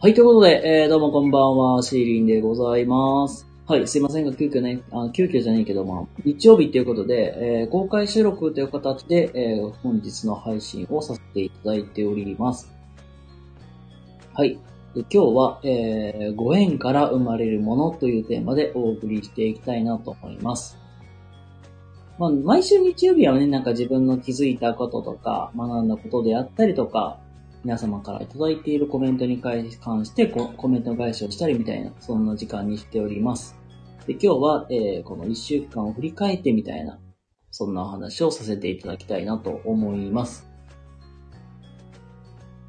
はい、ということで、えー、どうもこんばんは、シーリンでございます。はい、すいませんが、急遽ね、あ急遽じゃないけど、まあ、日曜日ということで、えー、公開収録という形で、えー、本日の配信をさせていただいております。はい。で今日は、えー、ご縁から生まれるものというテーマでお送りしていきたいなと思います。まあ、毎週日曜日はね、なんか自分の気づいたこととか、学んだことであったりとか、皆様からいただいているコメントに関してココメント返しをしたりみたいな、そんな時間にしております。で、今日は、えー、この一週間を振り返ってみたいな、そんなお話をさせていただきたいなと思います。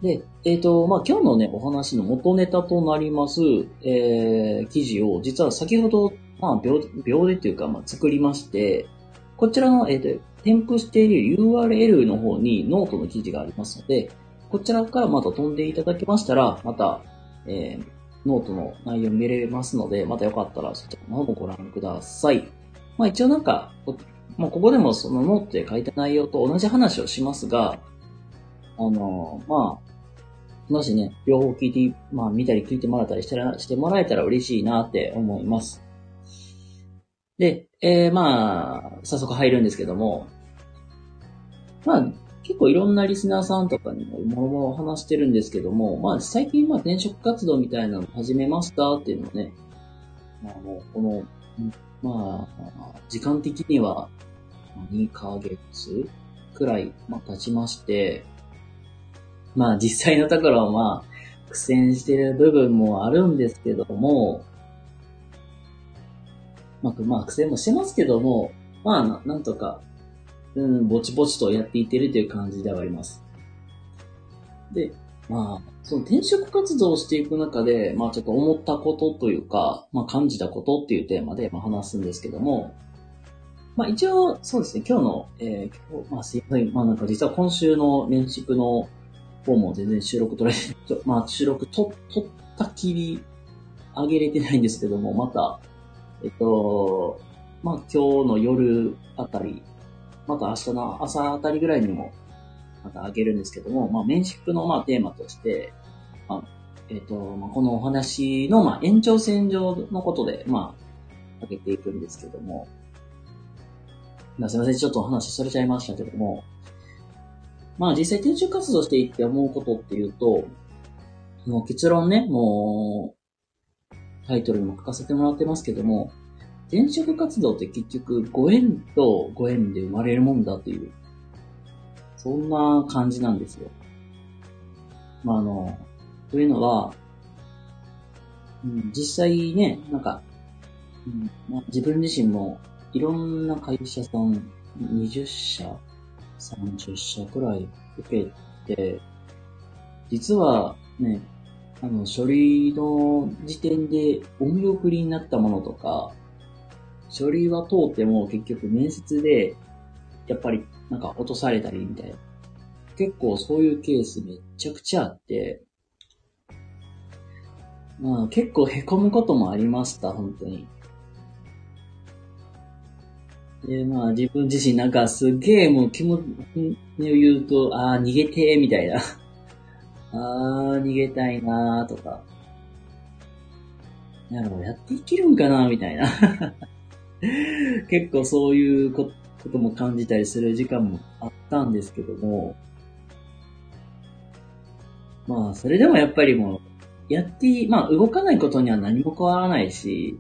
で、えっ、と、まあ、今日のね、お話の元ネタとなります、えー、記事を、実は先ほど、まあ、秒、秒でというか、まあ、作りまして、こちらの、えっ、と、添付している URL の方にノートの記事がありますので、こちらからまた飛んでいただけましたら、また、えー、ノートの内容見れますので、またよかったらそちらの方もご覧ください。まあ一応なんか、こまあ、ここでもそのノートで書いた内容と同じ話をしますが、あのーまあ、もしね、両方聞いて、まあ見たり聞いてもらったりしたら、してもらえたら嬉しいなって思います。で、えー、まあ、早速入るんですけども、まあ、構いろんなリスナーさんとかにももろもろ話してるんですけども、まあ最近まあ転職活動みたいなの始めましたっていうのね、まあもうこの、まあ、時間的には2ヶ月くらい、まあ、経ちまして、まあ実際のところはまあ苦戦してる部分もあるんですけども、まあ、まあ苦戦もしてますけども、まあなんとかうん、ぼちぼちとやっていってるという感じではあります。で、まあ、その転職活動をしていく中で、まあちょっと思ったことというか、まあ感じたことっていうテーマで、まあ、話すんですけども、まあ一応、そうですね、今日の、えー、今日、まあすいません、まあなんか実は今週の年祝の方も全然収録取れ、まあ収録と、取ったきり上げれてないんですけども、また、えっと、まあ今日の夜あたり、また明日の朝あたりぐらいにも、またあげるんですけども、まあ、メンシップの、まあ、テーマとして、まあ、えっ、と、まあ、このお話の、まあ、延長線上のことで、まあ、あげていくんですけども、まあ、すいません、ちょっとお話それちゃいましたけども、まあ、実際転職活動していって思うことっていうと、もう結論ね、もう、タイトルにも書かせてもらってますけども、転職活動って結局ご縁とご縁で生まれるもんだっていう、そんな感じなんですよ。まあ、あの、というのは、うん、実際ね、なんか、うんまあ、自分自身もいろんな会社さん20社、30社くらい受けて、実はね、あの、書類の時点でお見送りになったものとか、書類は通っても結局面接で、やっぱりなんか落とされたりみたいな。結構そういうケースめちゃくちゃあって、まあ結構凹むこともありました、本当に。で、まあ自分自身なんかすげえもう気持ちを言うと、ああ、逃げてーみたいな。あー、逃げたいなーとか。やろう、やっていけるんかなみたいな。結構そういうことも感じたりする時間もあったんですけども、まあ、それでもやっぱりもう、やって、まあ、動かないことには何も変わらないし、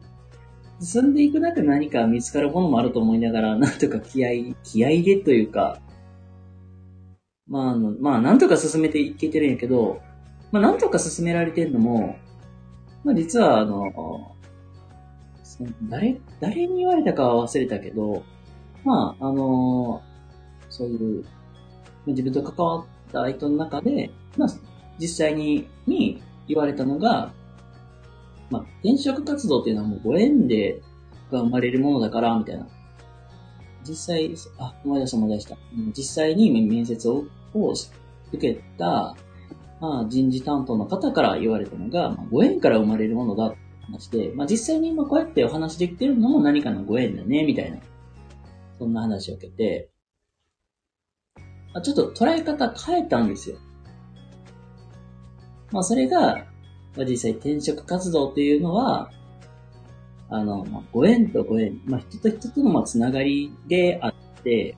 進んでいく中何か見つかるものもあると思いながら、なんとか気合、気合でというか、まあ、の、まあ、なんとか進めていけてるんやけど、まあ、なんとか進められてるのも、まあ、実は、あの、誰、誰に言われたかは忘れたけど、まあ、あのそういう、自分と関わった人の中で、まあ、実際に、に言われたのが、まあ、転職活動っていうのはもうご縁で、が生まれるものだから、みたいな。実際、あ、思い出した思い出した。実際に面接をを受けた、まあ、人事担当の方から言われたのが、まあ、ご縁から生まれるものだっ話で、まあ、実際に今こうやってお話できてるのも何かのご縁だね、みたいな。そんな話を受けて、まあちょっと捉え方変えたんですよ。まあそれが、まあ、実際転職活動っていうのは、あの、まあ、ご縁とご縁、まあ、人と人とのまあつながりであって、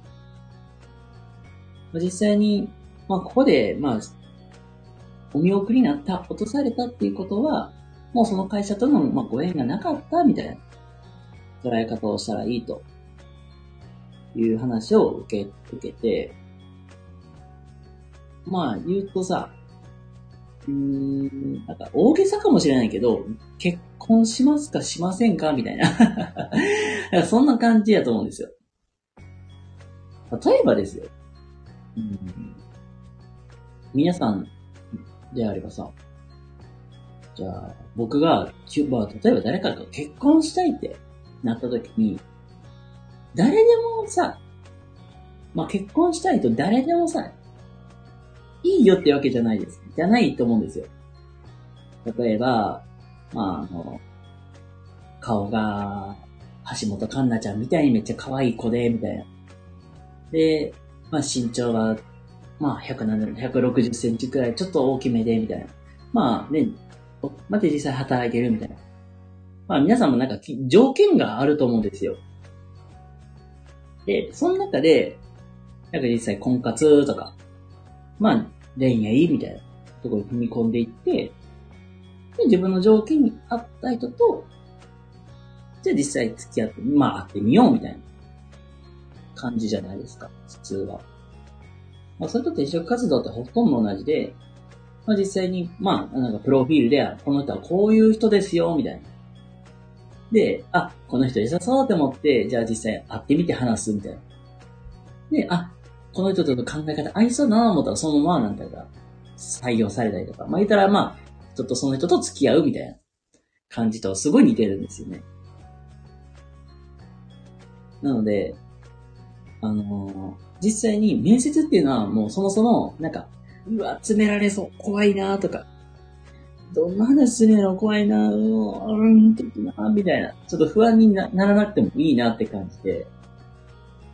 まあ、実際に、まあ、ここで、まあ、お見送りになった、落とされたっていうことは、もうその会社との、まあ、ご縁がなかったみたいな捉え方をしたらいいという話を受け、受けて、まあ言うとさ、うーん、なんか大げさかもしれないけど、結婚しますかしませんかみたいな そんな感じやと思うんですよ。例えばですよ。うん、皆さんであればさ、じゃあ、僕が、まあ、例えば誰かと結婚したいってなった時に、誰でもさ、まあ、結婚したいと誰でもさ、いいよってわけじゃないです。じゃないと思うんですよ。例えば、まあ、あの、顔が、橋本環奈ちゃんみたいにめっちゃ可愛い子で、みたいな。で、まあ身長は、まあ170、160センチくらいちょっと大きめで、みたいな。まあね、まあ、実際働いてるみたいな。まあ皆さんもなんか条件があると思うんですよ。で、その中で、なんか実際婚活とか、まあ恋愛みたいなところに踏み込んでいって、で自分の条件に合った人と、じゃあ実際付き合って、まあ会ってみようみたいな感じじゃないですか、普通は。まあそれと転職活動ってほとんど同じで、まあ実際に、まあなんかプロフィールで、この人はこういう人ですよ、みたいな。で、あ、この人良さそうって思って、じゃあ実際会ってみて話すみたいな。で、あ、この人との考え方合いそうだな思ったらそのままなんだか採用されたりとか。まあ言ったらまあ、ちょっとその人と付き合うみたいな感じとすごい似てるんですよね。なので、あのー、実際に面接っていうのはもうそもそも、なんか、うわ、詰められそう、怖いなとか、どんな話するの怖いなうん、的な、みたいな。ちょっと不安にならなくてもいいなって感じで。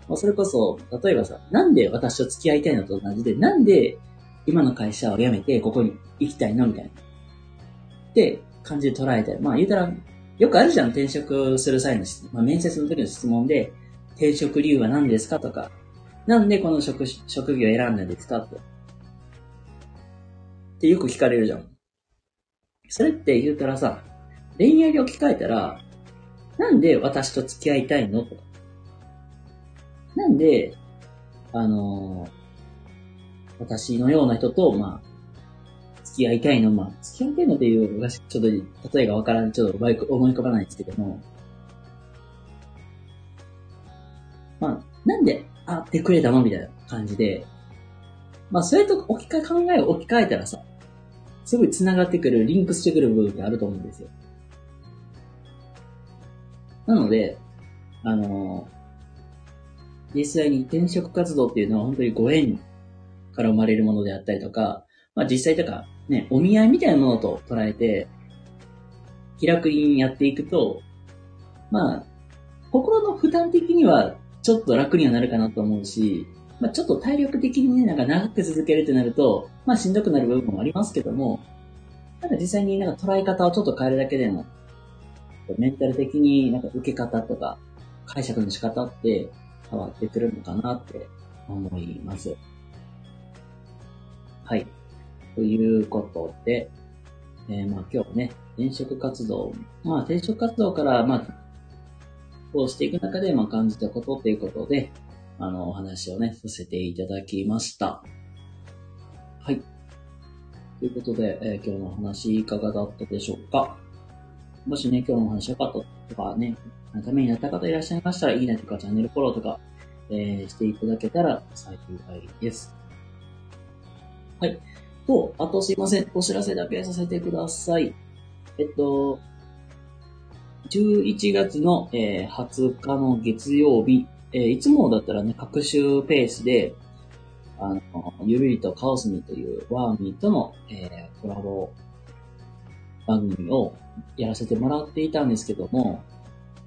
まあ、それこそ、例えばさ、なんで私と付き合いたいのと同じで、なんで今の会社を辞めてここに行きたいのみたいな。って感じで捉えて。まあ言うたら、よくあるじゃん、転職する際の、まあ、面接の時の質問で、転職理由は何ですかとか、なんでこの職、職業を選んだんですかって。ってよく聞かれるじゃん。それって言うたらさ、恋愛で置き換えたら、なんで私と付き合いたいのとか。なんで、あのー、私のような人と、まあ、付き合いたいの、まあ、付き合いたいのっていうのが、ちょっと、例えがわからん、ちょっと思い浮かばないんですけども、まあ、なんで会ってくれたのみたいな感じで、まあ、それと置き換え、考えを置き換えたらさ、すごい繋がってくる、リンクしてくる部分ってあると思うんですよ。なので、あのー、実際に転職活動っていうのは本当にご縁から生まれるものであったりとか、まあ実際とか、ね、お見合いみたいなものと捉えて、気楽にやっていくと、まあ、心の負担的にはちょっと楽にはなるかなと思うし、まあ、ちょっと体力的にね、なんか長く続けるってなると、まあしんどくなる部分もありますけども、ただ実際になんか捉え方をちょっと変えるだけでも、メンタル的になんか受け方とか解釈の仕方って変わってくるのかなって思います。はい。ということで、えー、まあ今日ね、転職活動、まあ転職活動からまあ、こうしていく中でまあ感じたことっていうことで、あの、お話をね、させていただきました。はい。ということで、えー、今日のお話いかがだったでしょうか？もしね、今日のお話良かったとかね、ためになった方いらっしゃいましたら、いいねとかチャンネルフォローとか、えー、していただけたら幸いです。はい。と、あとすいません。お知らせだけさせてください。えっと、11月の、えー、20日の月曜日、えー、いつもだったらね、各週ペースで、あの、ゆるりとカオスミというワーミーとの、えー、コラボ番組をやらせてもらっていたんですけども、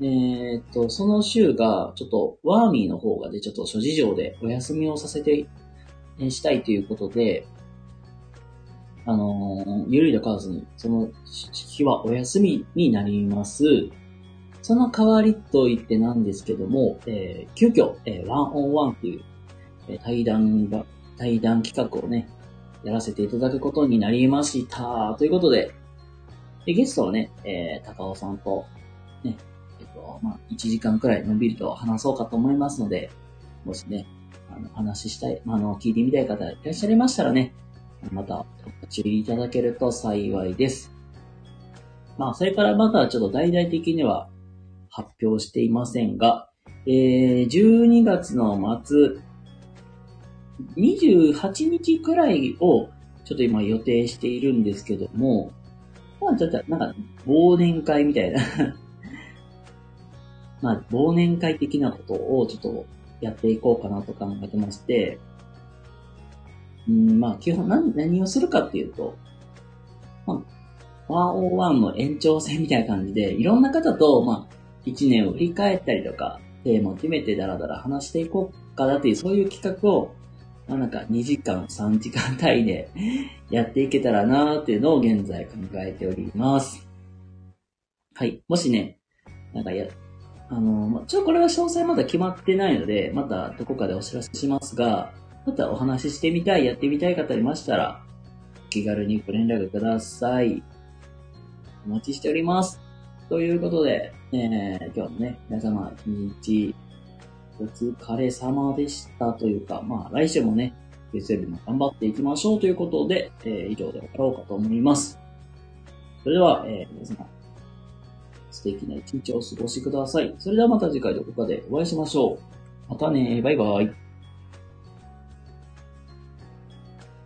えー、っと、その週が、ちょっと、ワーミーの方がで、ちょっと諸事情でお休みをさせて、えしたいということで、あのー、ゆるいと変わずに、その日はお休みになります。その代わりと言ってなんですけども、えー、急遽、えー、ワンオンワンという、えー、対談が、対談企画をね、やらせていただくことになりました。ということで、でゲストはね、えー、高尾さんと、ね、えっ、と、まあ、1時間くらいのんびりと話そうかと思いますので、もしね、あの、話したい、あの、聞いてみたい方いらっしゃいましたらね、また、ご注意いただけると幸いです。まあ、それからまたちょっと大々的には発表していませんが、えー、12月の末、28日くらいをちょっと今予定しているんですけども、まあちょっとなんか忘年会みたいな まあ忘年会的なことをちょっとやっていこうかなと考えてまして、うん、まあ基本何何をするかっていうと、まあ、101の延長戦みたいな感じで、いろんな方と、まあ、1年を振り返ったりとか、テーマを決めてダラダラ話していこうかなっていう、そういう企画を、まあなんか2時間、3時間単位で やっていけたらなーっていうのを現在考えております。はい。もしね、なんかや、あの、ちょこれは詳細まだ決まってないので、またどこかでお知らせしますが、またお話ししてみたい、やってみたい方いましたら、気軽にご連絡ください。お待ちしております。ということで、えー、今日もね、皆様一日お疲れ様でしたというか、まあ来週もね、月曜日も頑張っていきましょうということで、えー、以上で終わろうかと思います。それでは、えー、皆様、素敵な一日をお過ごしください。それではまた次回どこかでお会いしましょう。またねバイバイ。